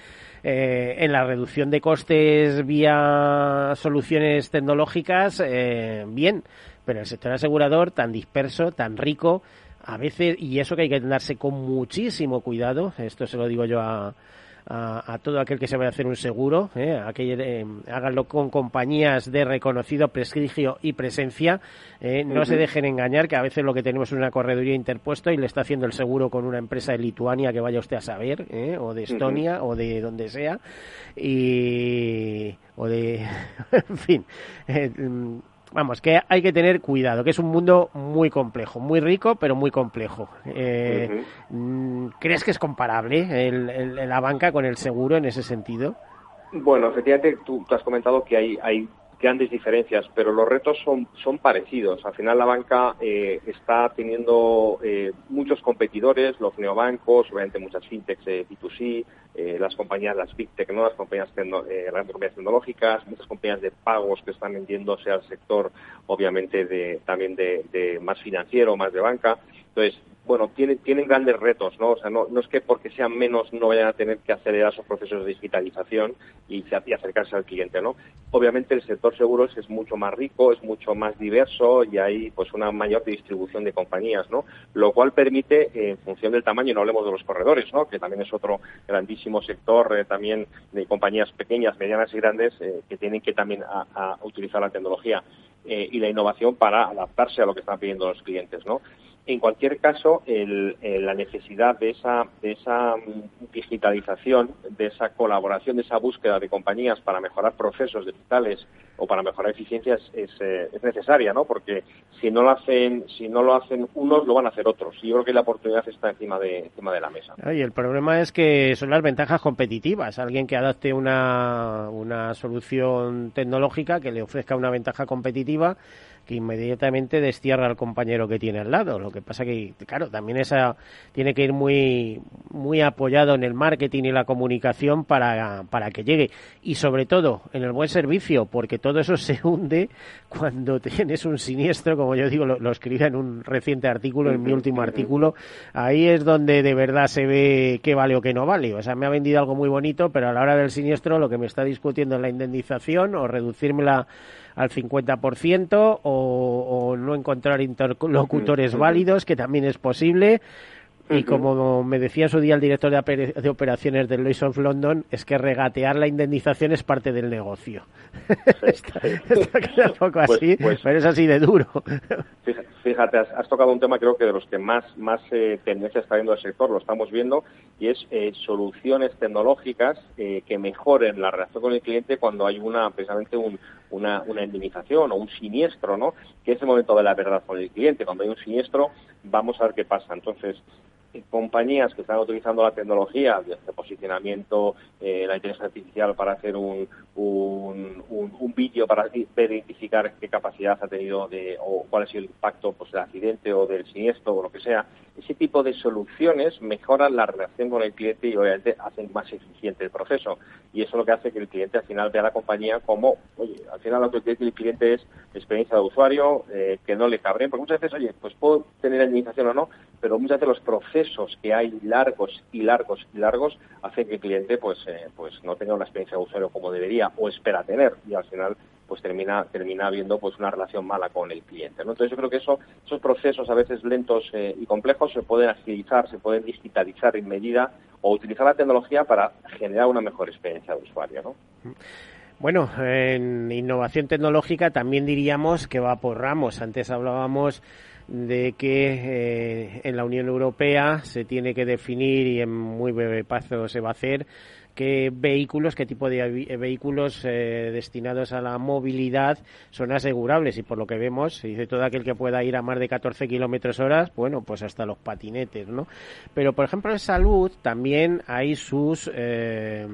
en la reducción de costes vía soluciones tecnológicas, bien, pero el sector asegurador, tan disperso, tan rico, a veces, y eso que hay que darse con muchísimo cuidado, esto se lo digo yo a, a, todo aquel que se vaya a hacer un seguro, ¿eh? eh, háganlo con compañías de reconocido prestigio y presencia, ¿eh? no se dejen engañar que a veces lo que tenemos es una correduría interpuesto y le está haciendo el seguro con una empresa de Lituania que vaya usted a saber, ¿eh? o de Estonia o de donde sea, y o de, <laughs> en fin, vamos, que hay que tener cuidado, que es un mundo muy complejo, muy rico, pero muy complejo. Eh, mm, ¿Crees que es comparable el, la banca con el seguro en ese sentido? Bueno, efectivamente, tú, has comentado que hay, hay grandes diferencias, pero los retos son, son parecidos. Al final la banca eh, está teniendo eh, muchos competidores, los neobancos, obviamente muchas fintechs eh, B2C, eh, las compañías, las big tech, ¿no? las compañías, eh, las compañías tecnológicas, muchas compañías de pagos que están vendiéndose al sector, obviamente, de, también de más financiero, más de banca. Entonces, bueno, tienen, tienen grandes retos, ¿no? O sea, no, no es que porque sean menos no vayan a tener que acelerar esos procesos de digitalización y, y, acercarse al cliente, ¿no? Obviamente el sector seguros es mucho más rico, es mucho más diverso y hay pues una mayor distribución de compañías, ¿no? Lo cual permite, en función del tamaño, no hablemos de los corredores, ¿no? Que también es otro grandísimo sector eh, también de compañías pequeñas, medianas y grandes eh, que tienen que también a, utilizar la tecnología eh, y la innovación para adaptarse a lo que están pidiendo los clientes, ¿no? En cualquier caso, la necesidad de esa, de esa mm, digitalización, de esa colaboración, de esa búsqueda de compañías para mejorar procesos digitales o para mejorar eficiencias es, eh, es, necesaria, ¿no? Porque si no lo hacen, si no lo hacen unos, lo van a hacer otros. Y yo creo que la oportunidad está encima de, encima de la mesa. Y el problema es que son las ventajas competitivas. Alguien que adapte una, una solución tecnológica que le ofrezca una ventaja competitiva que inmediatamente destierra al compañero que tiene al lado. Lo que pasa que, claro, también esa tiene que ir muy, muy apoyado en el marketing y la comunicación para, para que llegue. Y sobre todo, en el buen servicio, porque todo eso se hunde cuando tienes un siniestro, como yo digo, lo, lo escribí en un reciente artículo, en mi último artículo. Ahí es donde de verdad se ve qué vale o qué no vale. O sea, me ha vendido algo muy bonito, pero a la hora del siniestro lo que me está discutiendo es la indemnización o reducirme la al 50% o, o no encontrar interlocutores válidos, que también es posible. Y como me decía su día el director de, operaciones del Lloyds of London, es que regatear la indemnización es parte del negocio. <laughs> está, un poco pues, así, pues pero es así de duro. Fíjate, has, tocado un tema creo que de los que más, más eh, tendencia está viendo el sector, lo estamos viendo, y es eh, soluciones tecnológicas eh, que mejoren la relación con el cliente cuando hay una precisamente una, una indemnización o un siniestro, ¿no? Que es el momento de la verdad con el cliente. Cuando hay un siniestro, vamos a ver qué pasa. Entonces, compañías que están utilizando la tecnología de posicionamiento, eh, la inteligencia artificial para hacer un, un, vídeo para identificar qué capacidad ha tenido de, o cuál ha sido el impacto pues, del accidente o del siniestro o lo que sea. Ese tipo de soluciones mejoran la relación con el cliente y obviamente hacen más eficiente el proceso. Y eso es lo que hace que el cliente al final vea a la compañía como, oye, al final lo que quiere el cliente es experiencia de usuario, eh, que no le cabreen, porque muchas veces, oye, pues puedo tener administración o no, pero muchas veces los procesos que hay largos y largos y largos hacen que el cliente pues, eh, pues no tenga una experiencia de usuario como debería o espera tener y al final pues termina termina habiendo pues una relación mala con el cliente. ¿no? Entonces yo creo que eso, esos procesos a veces lentos eh, y complejos se pueden agilizar, se pueden digitalizar en medida o utilizar la tecnología para generar una mejor experiencia de usuario. ¿no? Bueno, en innovación tecnológica también diríamos que va por ramos. Antes hablábamos de que eh, en la Unión Europea se tiene que definir y en muy breve plazo se va a hacer qué vehículos, qué tipo de eh, vehículos eh, destinados a la movilidad son asegurables y por lo que vemos, se dice todo aquel que pueda ir a más de 14 kilómetros horas, bueno, pues hasta los patinetes, ¿no? Pero, por ejemplo, en salud también hay sus... Eh,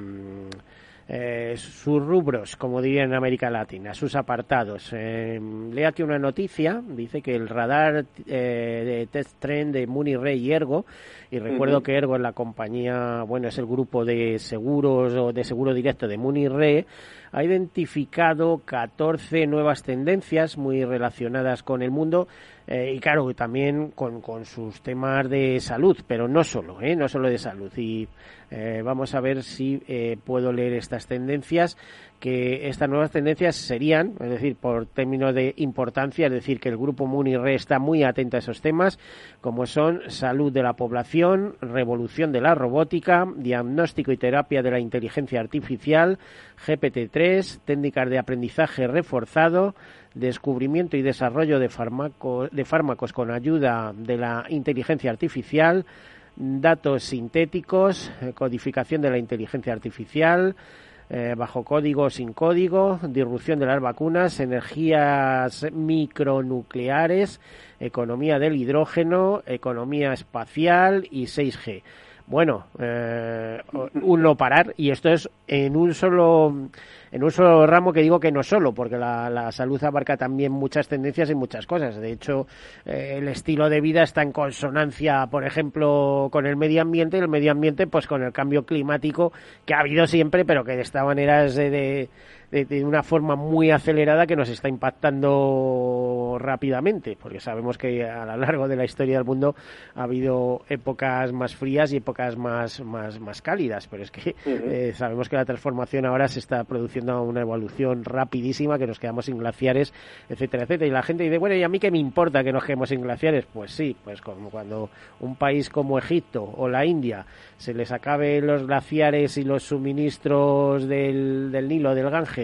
eh, sus rubros, como dirían en América Latina, sus apartados. Eh, aquí una noticia, dice que el radar eh, de test trend de Munirre y Ergo, y recuerdo que Ergo es la compañía, bueno, es el grupo de seguros o de seguro directo de Munirre, ha identificado 14 nuevas tendencias muy relacionadas con el mundo eh, y claro, también con, con, sus temas de salud, pero no solo, ¿eh? no solo de salud. Y eh, vamos a ver si puedo leer estas tendencias, que estas nuevas tendencias serían, es decir, por términos de importancia, es decir, que el grupo MUNIRE está muy atento a esos temas, como son salud de la población, revolución de la robótica, diagnóstico y terapia de la inteligencia artificial, GPT-3, técnicas de aprendizaje reforzado, descubrimiento y desarrollo de, de fármacos con ayuda de la inteligencia artificial, datos sintéticos, codificación de la inteligencia artificial, eh, bajo código o sin código, disrupción de las vacunas, energías micronucleares, economía del hidrógeno, economía espacial y 6G. Bueno, eh, un no parar y esto es en un solo en un solo ramo que digo que no solo, porque la, salud abarca también muchas tendencias y muchas cosas. De hecho, eh, el estilo de vida está en consonancia, por ejemplo, con el medio ambiente y el medio ambiente, pues con el cambio climático que ha habido siempre, pero que de esta manera es de de, una forma muy acelerada que nos está impactando rápidamente, porque sabemos que a lo largo de la historia del mundo ha habido épocas más frías y épocas más, más, más cálidas, pero es que eh, sabemos que la transformación ahora se está produciendo una evolución rapidísima, que nos quedamos sin glaciares, etcétera, etcétera. Y la gente dice, bueno, ¿y a mí qué me importa que nos quedemos sin glaciares? Pues sí, pues como cuando un país como Egipto o la India se les acabe los glaciares y los suministros del, del Nilo, del Ganges,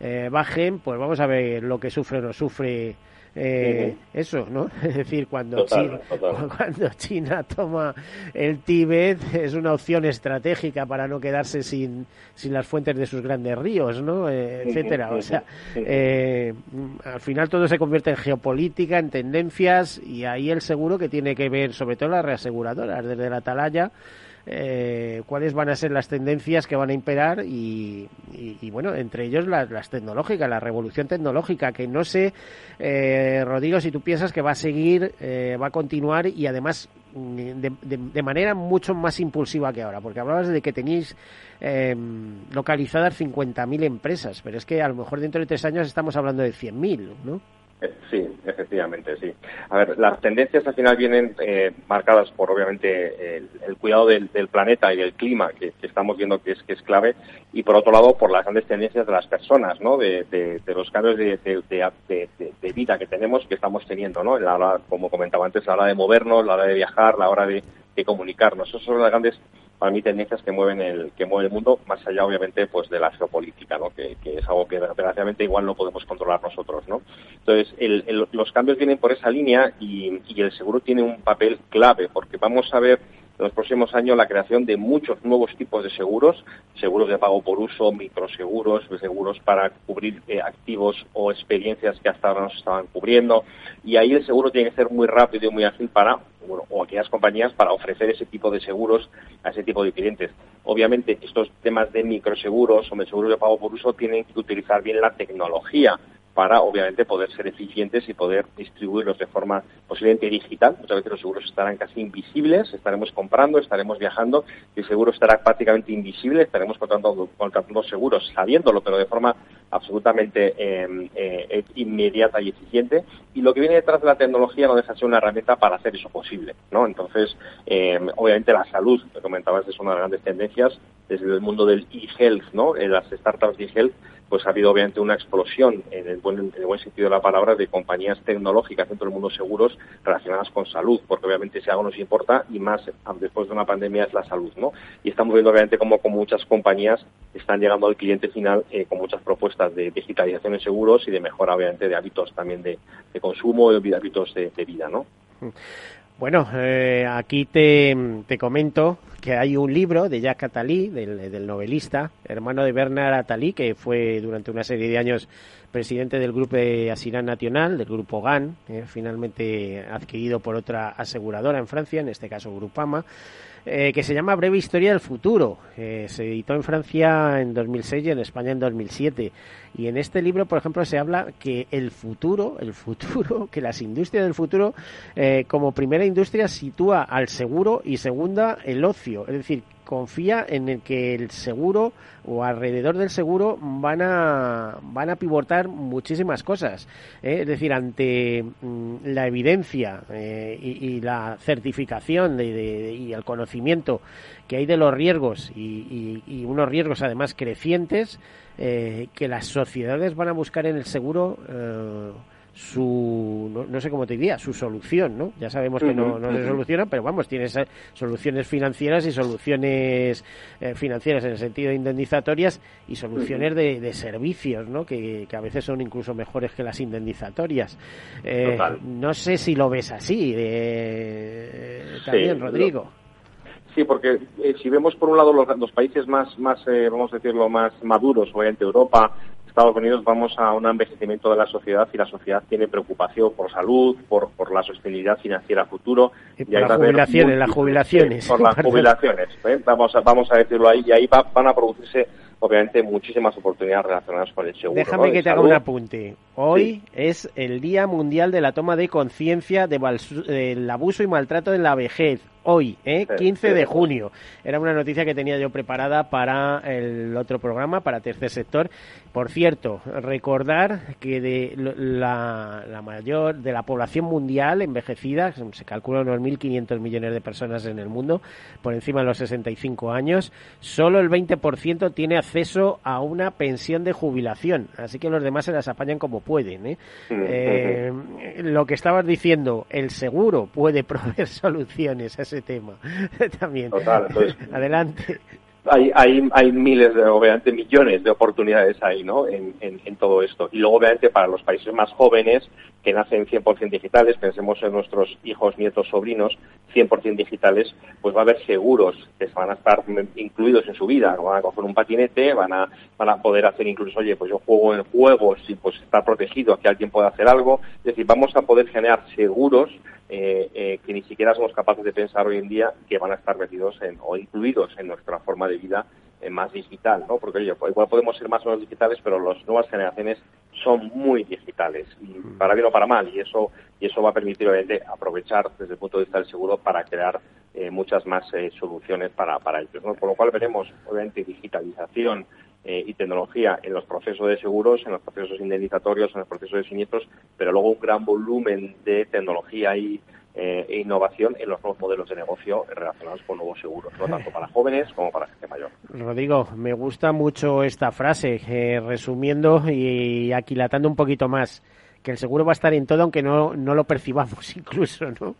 eh, bajen, pues vamos a ver lo que sufre o no sufre eh, eso, ¿no? <laughs> Es decir, cuando, China, <laughs> cuando China toma el Tíbet es una opción estratégica para no quedarse sin, sin las fuentes de sus grandes ríos, ¿no? Eh, etcétera. O sea, eh, al final todo se convierte en geopolítica, en tendencias y ahí el seguro que tiene que ver, sobre todo las reaseguradoras, desde la atalaya, eh, cuáles van a ser las tendencias que van a imperar y, bueno, entre ellos las, tecnológicas, la revolución tecnológica, que no sé, eh, Rodrigo, si tú piensas que va a seguir, eh, va a continuar y además mm, de, manera mucho más impulsiva que ahora, porque hablabas de que tenéis em, localizadas 50.000 empresas, pero es que a lo mejor dentro de tres años estamos hablando de 100.000, ¿no? Eh, sí, efectivamente, sí. A ver, las tendencias al final vienen eh, marcadas por, obviamente, el, cuidado del, planeta y del clima, que, estamos viendo que es, que es clave, y por otro lado, por las grandes tendencias de las personas, ¿no? De, los cambios de, de, vida que tenemos, que estamos teniendo, ¿no? La hora, como comentaba antes, la hora de movernos, la hora de viajar, la hora de, comunicarnos. Esas son las grandes para mí tendencias que mueven el que mueve el mundo más allá obviamente pues de la geopolítica no que, es algo que desgraciadamente igual no podemos controlar nosotros no entonces los cambios vienen por esa línea y, y el seguro tiene un papel clave porque vamos a ver en los próximos años la creación de muchos nuevos tipos de seguros, seguros de pago por uso, microseguros, seguros para cubrir eh, activos o experiencias que hasta ahora no se estaban cubriendo. Y ahí el seguro tiene que ser muy rápido y muy ágil para o aquellas compañías para ofrecer ese tipo de seguros a ese tipo de clientes. Obviamente, estos temas de microseguros o de seguros de pago por uso tienen que utilizar bien la tecnología para obviamente poder ser eficientes y poder distribuirlos de forma posiblemente digital. Muchas veces los seguros estarán casi invisibles, estaremos comprando, estaremos viajando y el seguro estará prácticamente invisible, estaremos contratando, contratando seguros sabiéndolo, pero de forma absolutamente em, eh, inmediata y eficiente. Y lo que viene detrás de la tecnología no deja de ser una herramienta para hacer eso posible. ¿no? Entonces, em, obviamente la salud, que comentabas, es una de las grandes tendencias desde el mundo del e-health, ¿no? En las startups de e-health pues ha habido obviamente una explosión en el, buen, en el buen sentido de la palabra de compañías tecnológicas dentro del mundo seguros relacionadas con salud, porque obviamente si algo nos importa y más después de una pandemia es la salud, ¿no? Y estamos viendo obviamente cómo, muchas compañías están llegando al cliente final eh, con muchas propuestas de digitalización en seguros y de mejora obviamente de hábitos también de, consumo y de hábitos de, de vida, ¿no? Bueno, eh, aquí te, te, comento que hay un libro de Jacques Attali, del, novelista, hermano de Bernard Attali, que fue durante una serie de años presidente del Grupo de Nacional, del Grupo GAN, eh, finalmente adquirido por otra aseguradora en Francia, en este caso Grupama. Eh, que se llama Breve Historia del Futuro. Eh, se editó en Francia en 2006 y en España en 2007. Y en este libro, por ejemplo, se habla que el futuro, el futuro, <laughs> que las industrias del futuro, eh, como primera industria, sitúa al seguro y segunda el ocio. Es decir, confía en el que el seguro o alrededor del seguro van a van a pivotar muchísimas cosas ¿eh? es decir ante mm, la evidencia eh, y, la certificación y el conocimiento que hay de los riesgos y, y unos riesgos además crecientes eh, que las sociedades van a buscar en el seguro su, no, sé cómo te diría, su solución, ¿no? Ya sabemos que no, no se soluciona, pero vamos, tienes soluciones financieras y soluciones eh, financieras en el sentido de indemnizatorias y soluciones de, servicios, ¿no? Que, a veces son incluso mejores que las indemnizatorias. Eh, no sé si lo ves así, eh, también, Rodrigo. Sí, porque si vemos por un lado los, los países más, más vamos a decirlo, más maduros, obviamente Europa, Estados Unidos vamos a un envejecimiento de la sociedad y la sociedad tiene preocupación por salud, por, por la sostenibilidad financiera futuro. Y, por las jubilaciones, las jubilaciones. Por las <laughs> jubilaciones, ¿eh? vamos, a, vamos a decirlo ahí, y ahí van a producirse obviamente muchísimas oportunidades relacionadas con el seguro. Déjame que te haga un apunte. Hoy es el Día Mundial de la Toma de Conciencia del abuso y maltrato en la vejez hoy, ¿eh? 15 de junio. Era una noticia que tenía yo preparada para el otro programa, para Tercer Sector. Por cierto, recordar que de la, la mayor, de la población mundial envejecida, se calcula unos 1.500 millones de personas en el mundo, por encima de los 65 años, solo el 20% tiene acceso a una pensión de jubilación. Así que los demás se las apañan como pueden. ¿eh? Eh, lo que estabas diciendo, el seguro puede <laughs> proveer soluciones a ese tema <laughs> también. Total, Adelante hay, hay, hay miles, de, obviamente millones de oportunidades ahí, ¿no? En, en, todo esto. Y luego, obviamente, para los países más jóvenes que nacen 100% digitales, pensemos en nuestros hijos, nietos, sobrinos, 100% digitales, pues va a haber seguros que van a estar incluidos en su vida. Van a coger un patinete, van a, poder hacer incluso, oye, pues yo juego en juegos y pues está protegido, que alguien puede hacer algo. Es decir, vamos a poder generar seguros eh, eh, que ni siquiera somos capaces de pensar hoy en día que van a estar metidos o incluidos en nuestra forma de vida eh, más digital, ¿no? Porque oye, igual podemos ser más o menos digitales, pero las nuevas generaciones son muy digitales, y mm. para bien o para mal, y eso, y eso va a permitir obviamente aprovechar desde el punto de vista del seguro para crear muchas más soluciones para, para ellos, ¿no? Por lo cual veremos obviamente digitalización, eh, y tecnología en los procesos de seguros, en los procesos indemnizatorios, en los procesos de siniestros, pero luego un gran volumen de tecnología y, eh, e innovación en los nuevos modelos de negocio relacionados con nuevos seguros, tanto para jóvenes como para gente mayor. Rodrigo, me gusta mucho esta frase, eh, resumiendo y aquilatando un poquito más, que el seguro va a estar en todo aunque no, no lo percibamos <laughs> incluso, ¿no?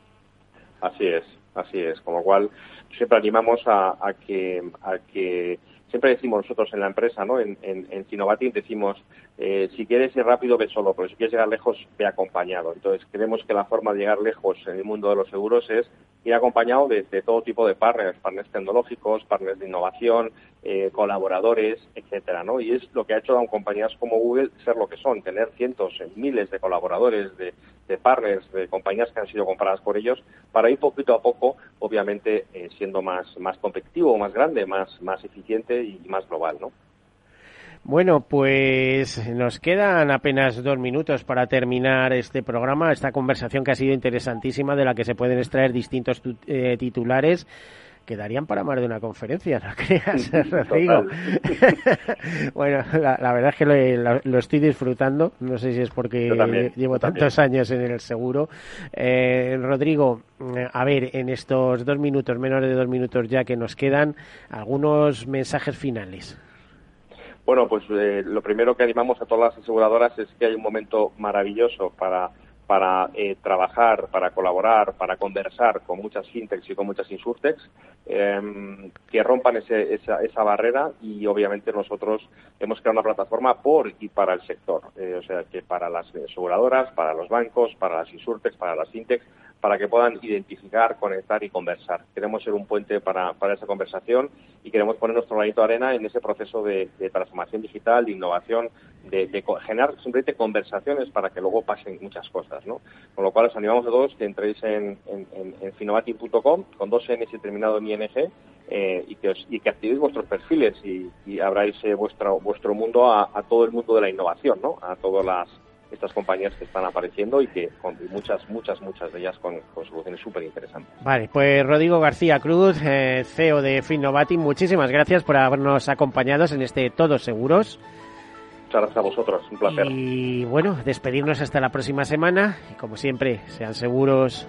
Así es, así es, con lo cual siempre animamos a, a que, a que siempre decimos nosotros en la empresa, ¿no? En, en, en decimos, eh, si quieres ir rápido, ve solo, pero si quieres llegar lejos, ve acompañado. Entonces, creemos que la forma de llegar lejos en el mundo de los seguros es ir acompañado de, todo tipo de partners, partners tecnológicos, partners de innovación, eh, colaboradores, etcétera, ¿no? Y es lo que ha hecho a compañías como Google ser lo que son, tener cientos, miles de colaboradores, de, partners, de compañías que han sido compradas por ellos, para ir poquito a poco, obviamente, eh, siendo más, más competitivo, más grande, más, más eficiente y más global, ¿no? Bueno, pues nos quedan apenas dos minutos para terminar este programa, esta conversación que ha sido interesantísima, de la que se pueden extraer distintos eh, titulares quedarían para más de una conferencia, no <laughs> creas, <laughs> Rodrigo. <laughs> bueno, la, verdad es que lo, estoy disfrutando, no sé si es porque llevo tantos años en el seguro. Eh, Rodrigo, a ver, en estos dos minutos, menos de dos minutos ya que nos quedan, algunos mensajes finales. Bueno, pues eh, lo primero que animamos a todas las aseguradoras es que hay un momento maravilloso para para eh, trabajar, para colaborar, para conversar con muchas fintechs y con muchas insurtechs em, que rompan esa, esa, barrera y obviamente nosotros hemos creado una plataforma por y para el sector, eh, o sea que para las aseguradoras, para los bancos, para las insurtechs, para las fintechs, para que puedan identificar, conectar y conversar. Queremos ser un puente para, para esa conversación y queremos poner nuestro granito de arena en ese proceso de, transformación digital, de innovación, de, generar simplemente conversaciones para que luego pasen muchas cosas. ¿no? Con lo cual os animamos a todos que entréis en, en, finovati.com con dos N y terminado en ING eh, y, que y que activéis vuestros perfiles y, y abráis eh, vuestro, vuestro mundo a, a, todo el mundo de la innovación, ¿no? a todas las estas compañías que están apareciendo y que con muchas, muchas, muchas de ellas con, soluciones súper interesantes. Vale, pues Rodrigo García Cruz, eh, CEO de Finnovati, muchísimas gracias por habernos acompañado en este Todos Seguros. Muchas gracias a vosotros, un placer. Y bueno, despedirnos hasta la próxima semana y como siempre, sean seguros.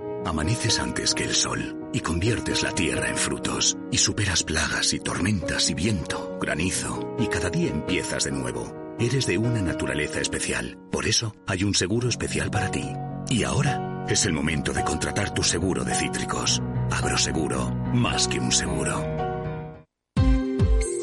Amaneces antes que el sol y conviertes la tierra en frutos y superas plagas y tormentas y viento, granizo y cada día empiezas de nuevo. Eres de una naturaleza especial, por eso hay un seguro especial para ti. Y ahora es el momento de contratar tu seguro de cítricos. Agroseguro, más que un seguro.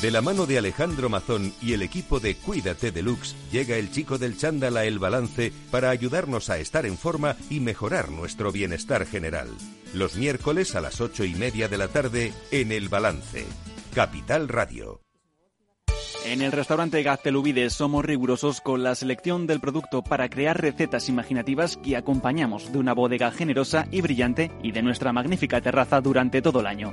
De la mano de Alejandro Mazón y el equipo de Cuídate Deluxe, llega el chico del chándal a El Balance para ayudarnos a estar en forma y mejorar nuestro bienestar general. Los miércoles a las ocho y media de la tarde en El Balance. Capital Radio. En el restaurante Gaztelubides somos rigurosos con la selección del producto para crear recetas imaginativas que acompañamos de una bodega generosa y brillante y de nuestra magnífica terraza durante todo el año.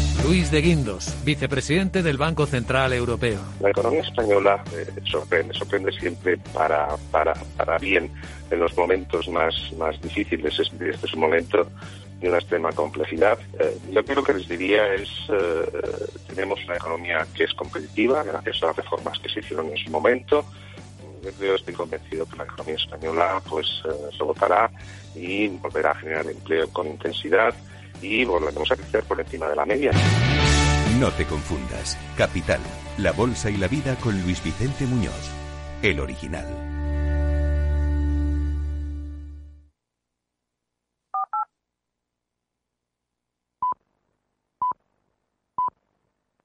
Luis de Guindos, vicepresidente del Banco Central Europeo. La economía española eh, sorprende, sorprende siempre para, para, para bien en los momentos más, más difíciles. Este, es un momento de una extrema complejidad. Eh, yo creo que les diría es, eh, tenemos una economía que es competitiva gracias a las reformas que se hicieron en su momento. Yo estoy convencido que la economía española pues se votará y volverá a generar empleo con intensidad y volveremos a crecer por encima de la media. No te confundas. Capital, la bolsa y la vida con Luis Vicente Muñoz, el original.